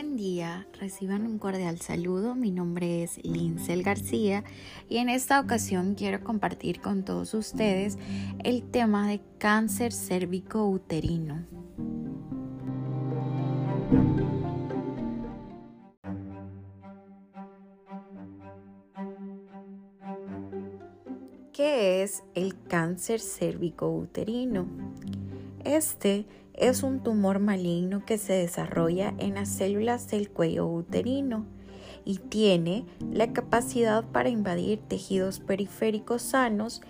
Buen día, reciban un cordial saludo. Mi nombre es Lincel García y en esta ocasión quiero compartir con todos ustedes el tema de cáncer cérvico uterino. ¿Qué es el cáncer cérvico uterino? Este es un tumor maligno que se desarrolla en las células del cuello uterino y tiene la capacidad para invadir tejidos periféricos sanos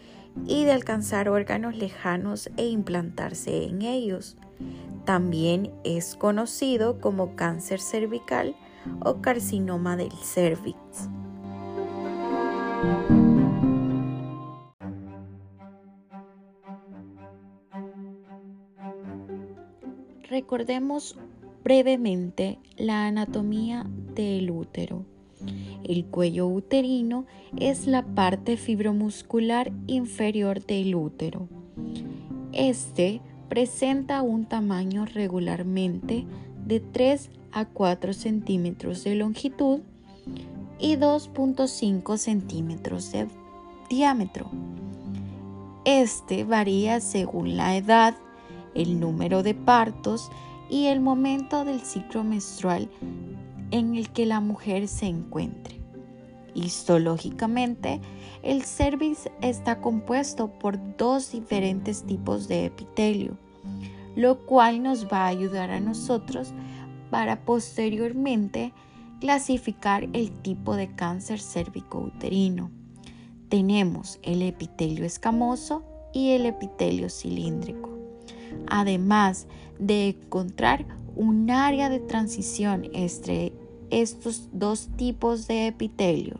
y de alcanzar órganos lejanos e implantarse en ellos. También es conocido como cáncer cervical o carcinoma del cervix. Recordemos brevemente la anatomía del útero. El cuello uterino es la parte fibromuscular inferior del útero. Este presenta un tamaño regularmente de 3 a 4 centímetros de longitud y 2.5 centímetros de diámetro. Este varía según la edad el número de partos y el momento del ciclo menstrual en el que la mujer se encuentre. Histológicamente, el cervix está compuesto por dos diferentes tipos de epitelio, lo cual nos va a ayudar a nosotros para posteriormente clasificar el tipo de cáncer cérvico-uterino. Tenemos el epitelio escamoso y el epitelio cilíndrico además de encontrar un área de transición entre estos dos tipos de epitelio.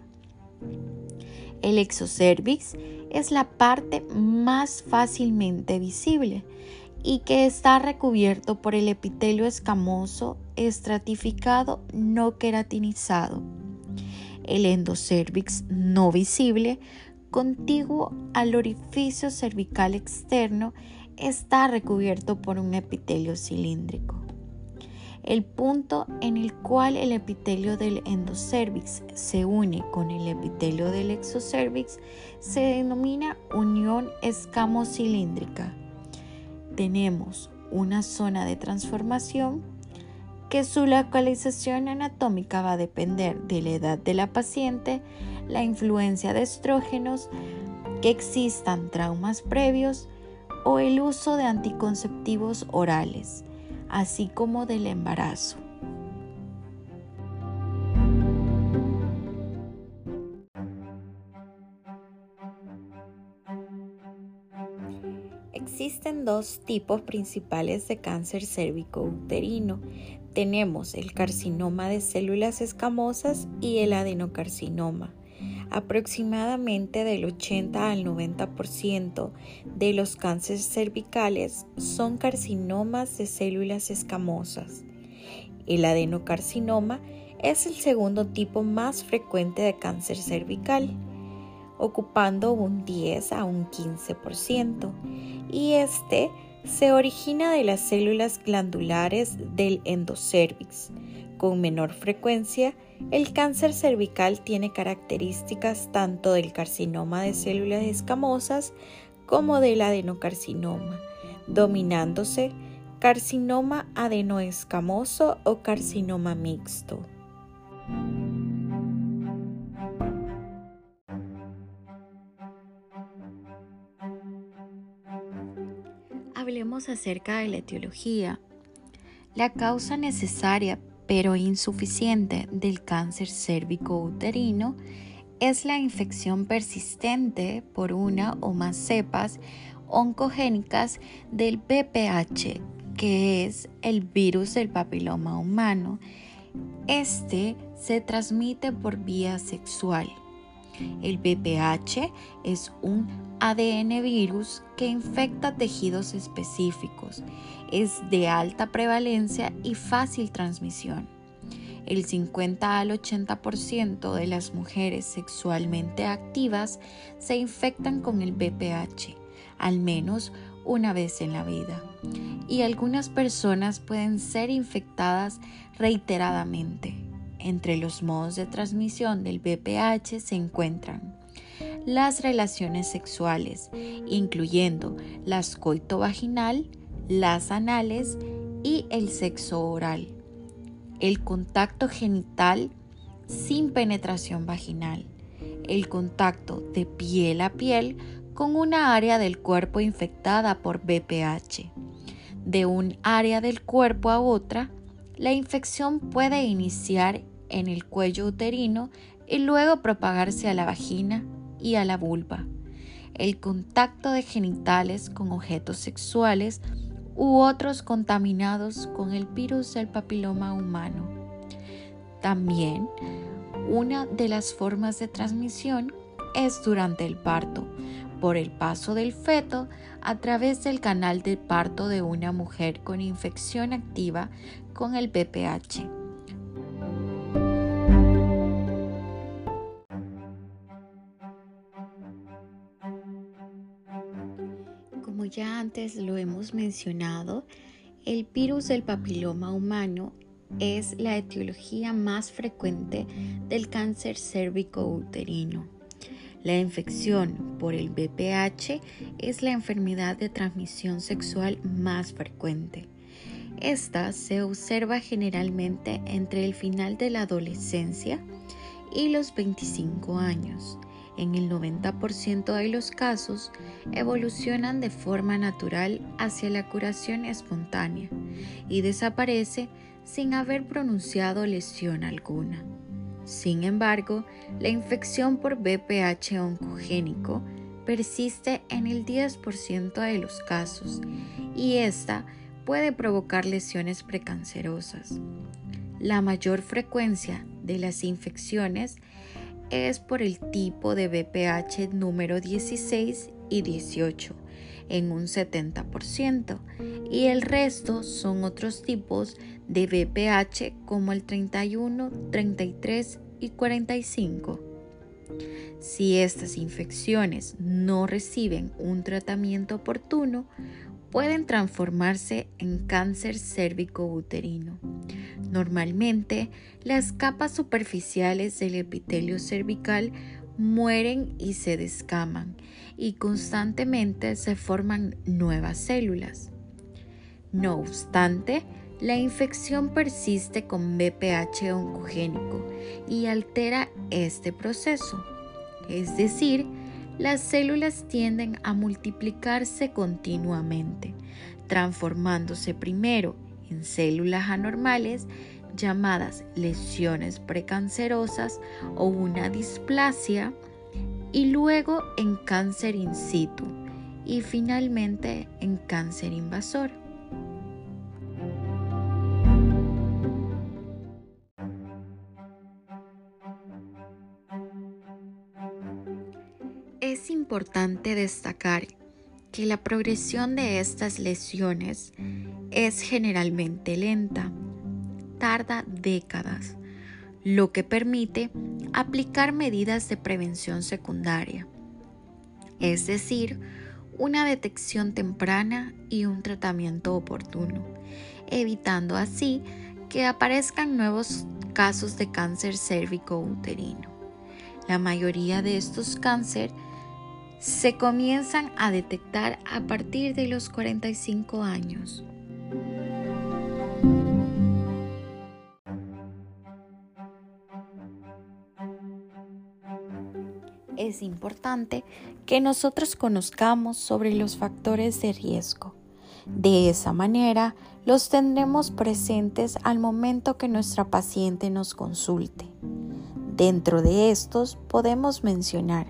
El exocervix es la parte más fácilmente visible y que está recubierto por el epitelio escamoso estratificado no queratinizado. El endocervix no visible, contiguo al orificio cervical externo, está recubierto por un epitelio cilíndrico. El punto en el cual el epitelio del endocervix se une con el epitelio del exocervix se denomina unión escamocilíndrica. Tenemos una zona de transformación que su localización anatómica va a depender de la edad de la paciente, la influencia de estrógenos, que existan traumas previos, o el uso de anticonceptivos orales, así como del embarazo. Existen dos tipos principales de cáncer cérvico-uterino. Tenemos el carcinoma de células escamosas y el adenocarcinoma. Aproximadamente del 80 al 90% de los cánceres cervicales son carcinomas de células escamosas. El adenocarcinoma es el segundo tipo más frecuente de cáncer cervical, ocupando un 10 a un 15%, y este se origina de las células glandulares del endocervix, con menor frecuencia el cáncer cervical tiene características tanto del carcinoma de células escamosas como del adenocarcinoma, dominándose carcinoma adenoescamoso o carcinoma mixto. Hablemos acerca de la etiología. La causa necesaria pero insuficiente del cáncer cérvico-uterino es la infección persistente por una o más cepas oncogénicas del BPH, que es el virus del papiloma humano. Este se transmite por vía sexual. El BPH es un ADN virus que infecta tejidos específicos. Es de alta prevalencia y fácil transmisión. El 50 al 80% de las mujeres sexualmente activas se infectan con el BPH al menos una vez en la vida y algunas personas pueden ser infectadas reiteradamente. Entre los modos de transmisión del VPH se encuentran las relaciones sexuales, incluyendo las coito-vaginal, las anales y el sexo oral, el contacto genital sin penetración vaginal, el contacto de piel a piel con una área del cuerpo infectada por BPH. De un área del cuerpo a otra, la infección puede iniciar en el cuello uterino y luego propagarse a la vagina y a la vulva. El contacto de genitales con objetos sexuales u otros contaminados con el virus del papiloma humano. También, una de las formas de transmisión es durante el parto, por el paso del feto a través del canal de parto de una mujer con infección activa con el BPH. Ya antes lo hemos mencionado, el virus del papiloma humano es la etiología más frecuente del cáncer cérvico-uterino. La infección por el BPH es la enfermedad de transmisión sexual más frecuente. Esta se observa generalmente entre el final de la adolescencia y los 25 años. En el 90% de los casos evolucionan de forma natural hacia la curación espontánea y desaparece sin haber pronunciado lesión alguna. Sin embargo, la infección por BPH oncogénico persiste en el 10% de los casos y esta puede provocar lesiones precancerosas. La mayor frecuencia de las infecciones es por el tipo de BPH número 16 y 18 en un 70% y el resto son otros tipos de BPH como el 31, 33 y 45. Si estas infecciones no reciben un tratamiento oportuno, pueden transformarse en cáncer cérvico-uterino. Normalmente, las capas superficiales del epitelio cervical mueren y se descaman y constantemente se forman nuevas células. No obstante, la infección persiste con BPH oncogénico y altera este proceso. Es decir, las células tienden a multiplicarse continuamente, transformándose primero en células anormales llamadas lesiones precancerosas o una displasia y luego en cáncer in situ y finalmente en cáncer invasor. Es importante destacar que la progresión de estas lesiones es generalmente lenta, tarda décadas, lo que permite aplicar medidas de prevención secundaria, es decir, una detección temprana y un tratamiento oportuno, evitando así que aparezcan nuevos casos de cáncer cérvico uterino. La mayoría de estos cánceres se comienzan a detectar a partir de los 45 años. Es importante que nosotros conozcamos sobre los factores de riesgo. De esa manera, los tendremos presentes al momento que nuestra paciente nos consulte. Dentro de estos podemos mencionar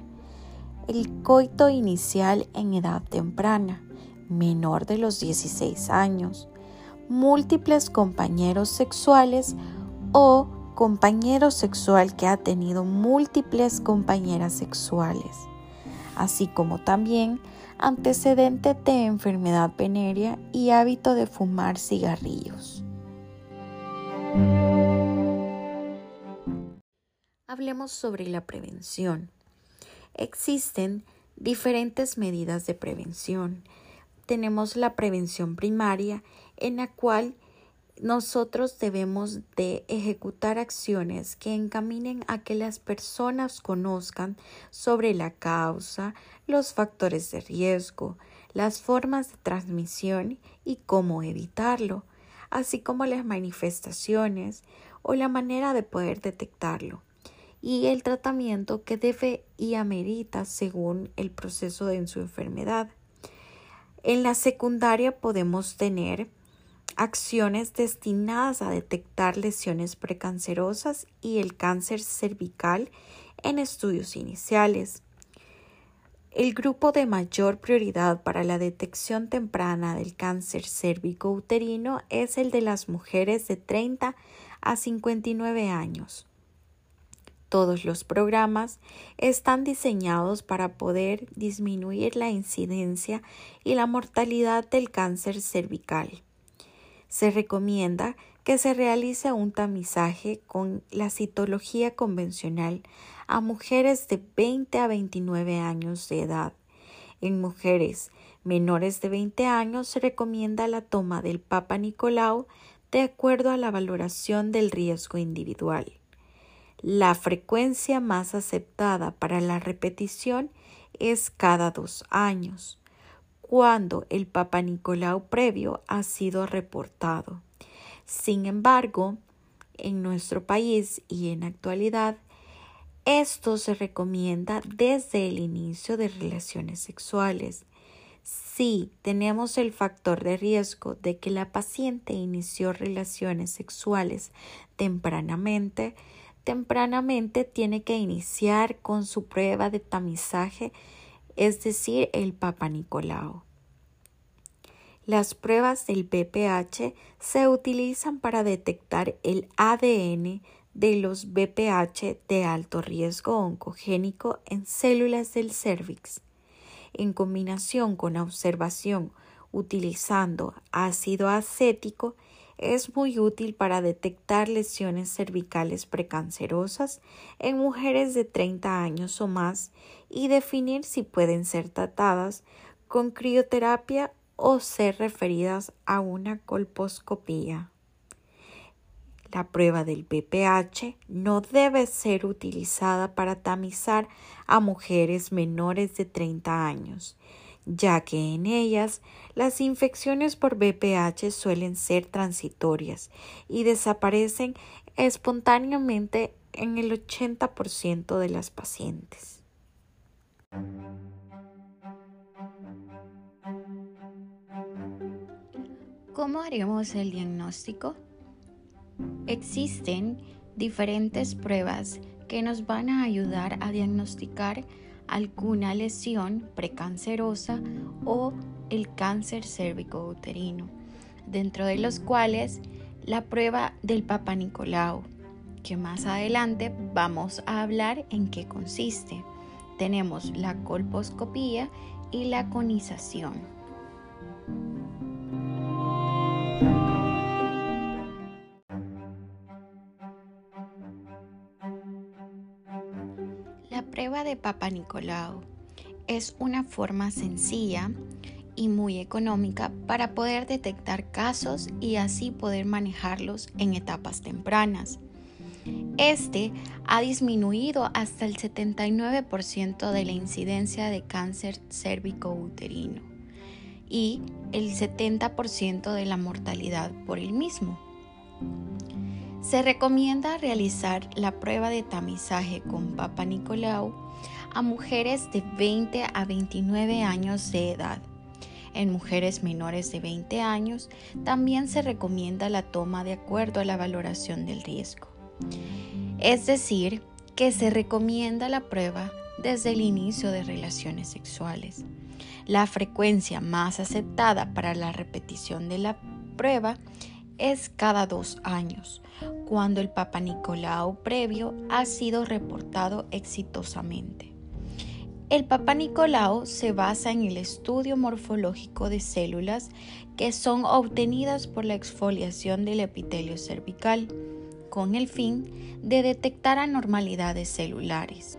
el coito inicial en edad temprana, menor de los 16 años, múltiples compañeros sexuales o compañero sexual que ha tenido múltiples compañeras sexuales, así como también antecedente de enfermedad venérea y hábito de fumar cigarrillos. Hablemos sobre la prevención. Existen diferentes medidas de prevención tenemos la prevención primaria en la cual nosotros debemos de ejecutar acciones que encaminen a que las personas conozcan sobre la causa, los factores de riesgo, las formas de transmisión y cómo evitarlo, así como las manifestaciones o la manera de poder detectarlo y el tratamiento que debe y amerita según el proceso de su enfermedad. En la secundaria podemos tener acciones destinadas a detectar lesiones precancerosas y el cáncer cervical en estudios iniciales. El grupo de mayor prioridad para la detección temprana del cáncer cérvico-uterino es el de las mujeres de 30 a 59 años. Todos los programas están diseñados para poder disminuir la incidencia y la mortalidad del cáncer cervical se recomienda que se realice un tamizaje con la citología convencional a mujeres de 20 a 29 años de edad. En mujeres menores de 20 años se recomienda la toma del Papa Nicolau de acuerdo a la valoración del riesgo individual. La frecuencia más aceptada para la repetición es cada dos años cuando el Papa Nicolau previo ha sido reportado. Sin embargo, en nuestro país y en actualidad, esto se recomienda desde el inicio de relaciones sexuales. Si tenemos el factor de riesgo de que la paciente inició relaciones sexuales tempranamente, tempranamente tiene que iniciar con su prueba de tamizaje es decir, el Papa Nicolau. Las pruebas del BPH se utilizan para detectar el ADN de los BPH de alto riesgo oncogénico en células del cervix. En combinación con la observación utilizando ácido acético, es muy útil para detectar lesiones cervicales precancerosas en mujeres de 30 años o más y definir si pueden ser tratadas con crioterapia o ser referidas a una colposcopía. La prueba del PPH no debe ser utilizada para tamizar a mujeres menores de 30 años ya que en ellas las infecciones por BPH suelen ser transitorias y desaparecen espontáneamente en el 80% de las pacientes. ¿Cómo haremos el diagnóstico? Existen diferentes pruebas que nos van a ayudar a diagnosticar alguna lesión precancerosa o el cáncer cérvico-uterino, dentro de los cuales la prueba del Papa Nicolau, que más adelante vamos a hablar en qué consiste. Tenemos la colposcopía y la conización. Prueba de Papa Nicolau es una forma sencilla y muy económica para poder detectar casos y así poder manejarlos en etapas tempranas. Este ha disminuido hasta el 79% de la incidencia de cáncer cérvico-uterino y el 70% de la mortalidad por el mismo. Se recomienda realizar la prueba de tamizaje con Papa Nicolau a mujeres de 20 a 29 años de edad. En mujeres menores de 20 años también se recomienda la toma de acuerdo a la valoración del riesgo. Es decir, que se recomienda la prueba desde el inicio de relaciones sexuales. La frecuencia más aceptada para la repetición de la prueba es cada dos años, cuando el Papa Nicolau previo ha sido reportado exitosamente. El Papa Nicolau se basa en el estudio morfológico de células que son obtenidas por la exfoliación del epitelio cervical, con el fin de detectar anormalidades celulares.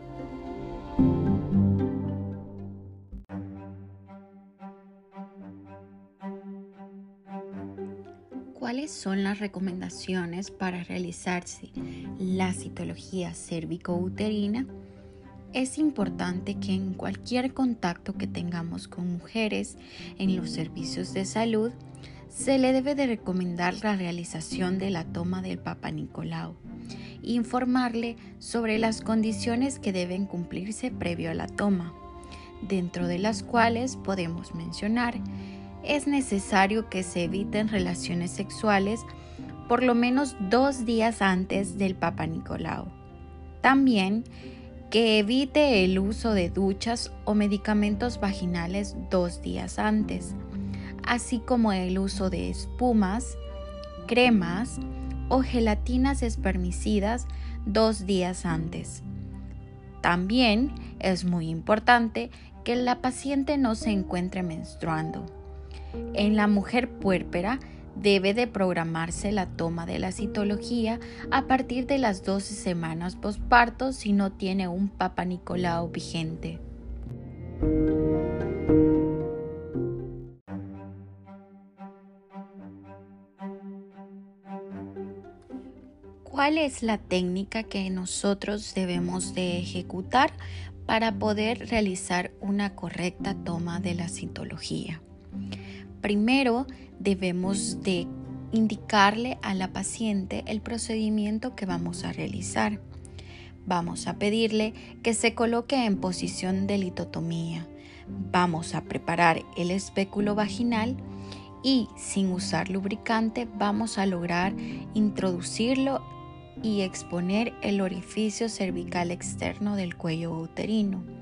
¿Cuáles son las recomendaciones para realizarse la citología cérvico-uterina? Es importante que en cualquier contacto que tengamos con mujeres en los servicios de salud, se le debe de recomendar la realización de la toma del Papa Nicolau, informarle sobre las condiciones que deben cumplirse previo a la toma, dentro de las cuales podemos mencionar es necesario que se eviten relaciones sexuales por lo menos dos días antes del Papa Nicolau. También que evite el uso de duchas o medicamentos vaginales dos días antes, así como el uso de espumas, cremas o gelatinas espermicidas dos días antes. También es muy importante que la paciente no se encuentre menstruando. En la mujer puérpera debe de programarse la toma de la citología a partir de las 12 semanas posparto si no tiene un Papa Nicolau vigente. ¿Cuál es la técnica que nosotros debemos de ejecutar para poder realizar una correcta toma de la citología? Primero debemos de indicarle a la paciente el procedimiento que vamos a realizar. Vamos a pedirle que se coloque en posición de litotomía. Vamos a preparar el espéculo vaginal y sin usar lubricante vamos a lograr introducirlo y exponer el orificio cervical externo del cuello uterino.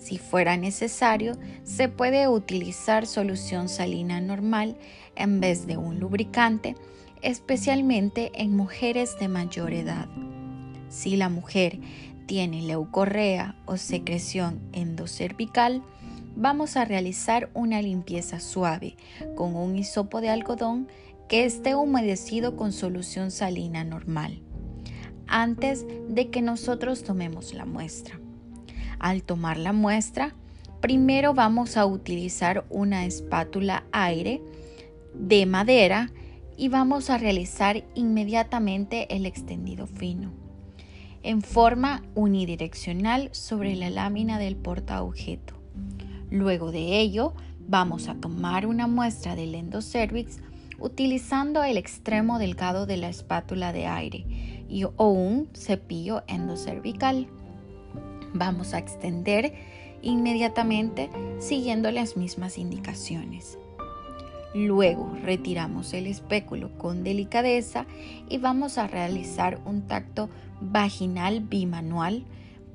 Si fuera necesario, se puede utilizar solución salina normal en vez de un lubricante, especialmente en mujeres de mayor edad. Si la mujer tiene leucorrea o secreción endocervical, vamos a realizar una limpieza suave con un hisopo de algodón que esté humedecido con solución salina normal antes de que nosotros tomemos la muestra. Al tomar la muestra, primero vamos a utilizar una espátula aire de madera y vamos a realizar inmediatamente el extendido fino en forma unidireccional sobre la lámina del portaobjeto. Luego de ello, vamos a tomar una muestra del endocervix utilizando el extremo delgado de la espátula de aire o un cepillo endocervical vamos a extender inmediatamente siguiendo las mismas indicaciones. Luego retiramos el espéculo con delicadeza y vamos a realizar un tacto vaginal bimanual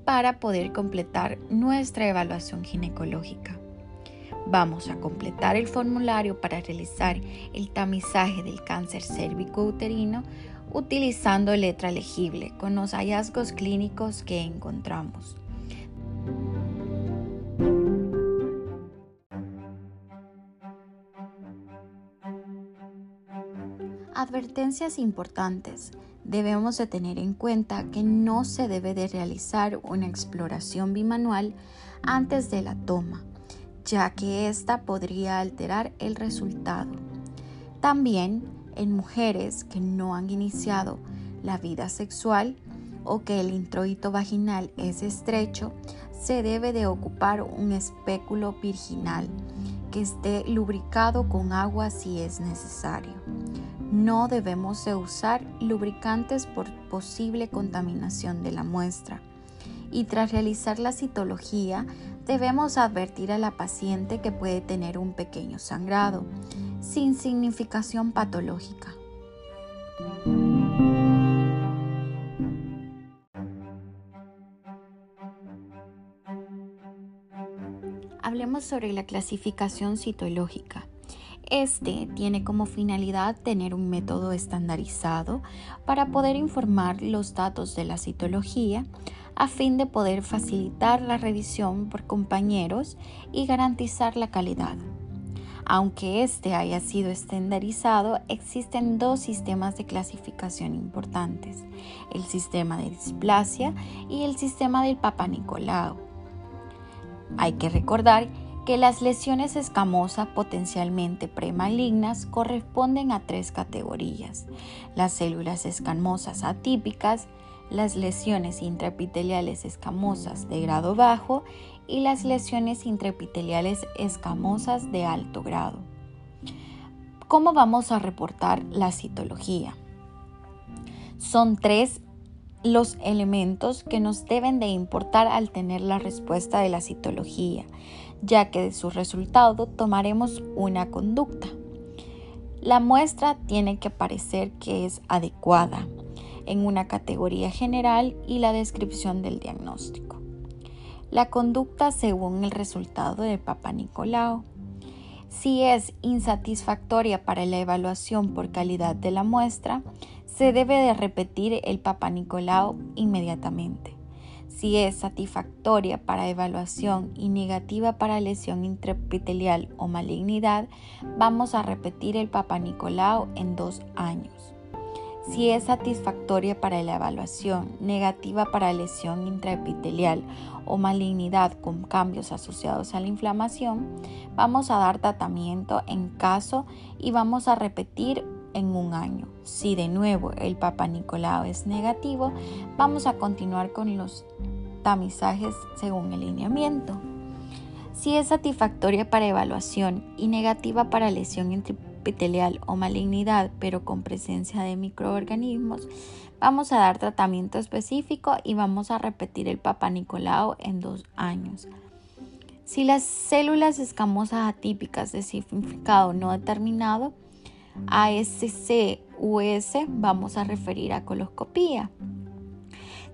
para poder completar nuestra evaluación ginecológica. Vamos a completar el formulario para realizar el tamizaje del cáncer cérvico-uterino utilizando letra legible con los hallazgos clínicos que encontramos. Advertencias importantes. Debemos de tener en cuenta que no se debe de realizar una exploración bimanual antes de la toma, ya que ésta podría alterar el resultado. También en mujeres que no han iniciado la vida sexual o que el introito vaginal es estrecho, se debe de ocupar un espéculo virginal que esté lubricado con agua si es necesario. No debemos de usar lubricantes por posible contaminación de la muestra. Y tras realizar la citología, debemos advertir a la paciente que puede tener un pequeño sangrado, sin significación patológica. Hablemos sobre la clasificación citológica. Este tiene como finalidad tener un método estandarizado para poder informar los datos de la citología a fin de poder facilitar la revisión por compañeros y garantizar la calidad. Aunque este haya sido estandarizado, existen dos sistemas de clasificación importantes, el sistema de displasia y el sistema del Papa Nicolau. Hay que recordar que las lesiones escamosas potencialmente premalignas corresponden a tres categorías. Las células escamosas atípicas, las lesiones intraepiteliales escamosas de grado bajo y las lesiones intraepiteliales escamosas de alto grado. ¿Cómo vamos a reportar la citología? Son tres los elementos que nos deben de importar al tener la respuesta de la citología, ya que de su resultado tomaremos una conducta. La muestra tiene que parecer que es adecuada en una categoría general y la descripción del diagnóstico. La conducta según el resultado del Papa Nicolau. Si es insatisfactoria para la evaluación por calidad de la muestra, se debe de repetir el Papa Nicolau inmediatamente. Si es satisfactoria para evaluación y negativa para lesión intraepitelial o malignidad, vamos a repetir el Papa Nicolau en dos años. Si es satisfactoria para la evaluación, negativa para lesión intraepitelial o malignidad con cambios asociados a la inflamación, vamos a dar tratamiento en caso y vamos a repetir en un año. Si de nuevo el Papa Nicolau es negativo, vamos a continuar con los tamizajes según el lineamiento. Si es satisfactoria para evaluación y negativa para lesión epitelial o malignidad, pero con presencia de microorganismos, vamos a dar tratamiento específico y vamos a repetir el Papa Nicolau en dos años. Si las células escamosas atípicas de significado no determinado, ASC-US vamos a referir a coloscopía.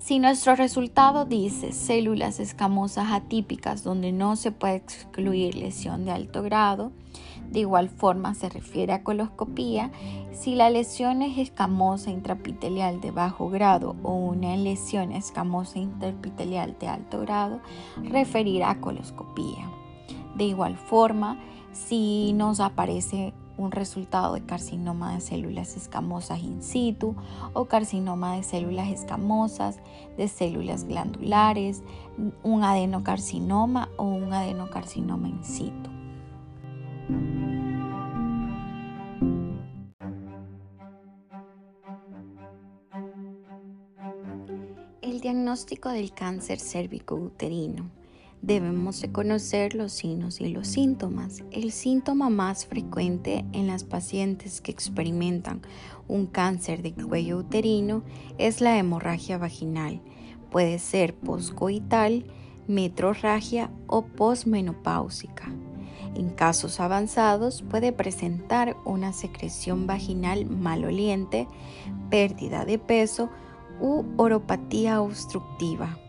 Si nuestro resultado dice células escamosas atípicas donde no se puede excluir lesión de alto grado, de igual forma se refiere a coloscopía si la lesión es escamosa intraepitelial de bajo grado o una lesión escamosa intraepitelial de alto grado, referir a coloscopía. De igual forma, si nos aparece un resultado de carcinoma de células escamosas in situ o carcinoma de células escamosas, de células glandulares, un adenocarcinoma o un adenocarcinoma in situ. El diagnóstico del cáncer cérvico-uterino Debemos conocer los signos y los síntomas. El síntoma más frecuente en las pacientes que experimentan un cáncer de cuello uterino es la hemorragia vaginal. Puede ser poscoital, metrorragia o posmenopáusica. En casos avanzados puede presentar una secreción vaginal maloliente, pérdida de peso u oropatía obstructiva.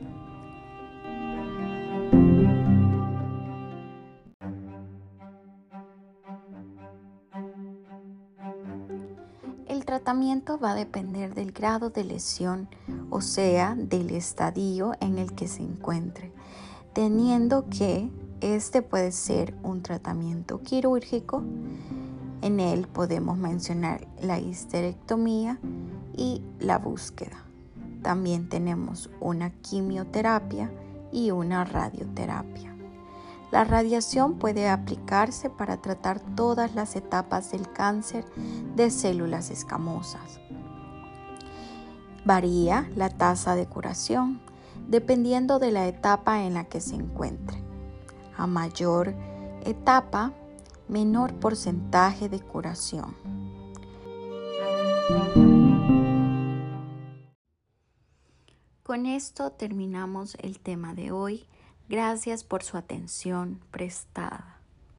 Tratamiento va a depender del grado de lesión, o sea, del estadio en el que se encuentre, teniendo que este puede ser un tratamiento quirúrgico. En él podemos mencionar la histerectomía y la búsqueda. También tenemos una quimioterapia y una radioterapia. La radiación puede aplicarse para tratar todas las etapas del cáncer de células escamosas. Varía la tasa de curación dependiendo de la etapa en la que se encuentre. A mayor etapa, menor porcentaje de curación. Con esto terminamos el tema de hoy. Gracias por su atención prestada.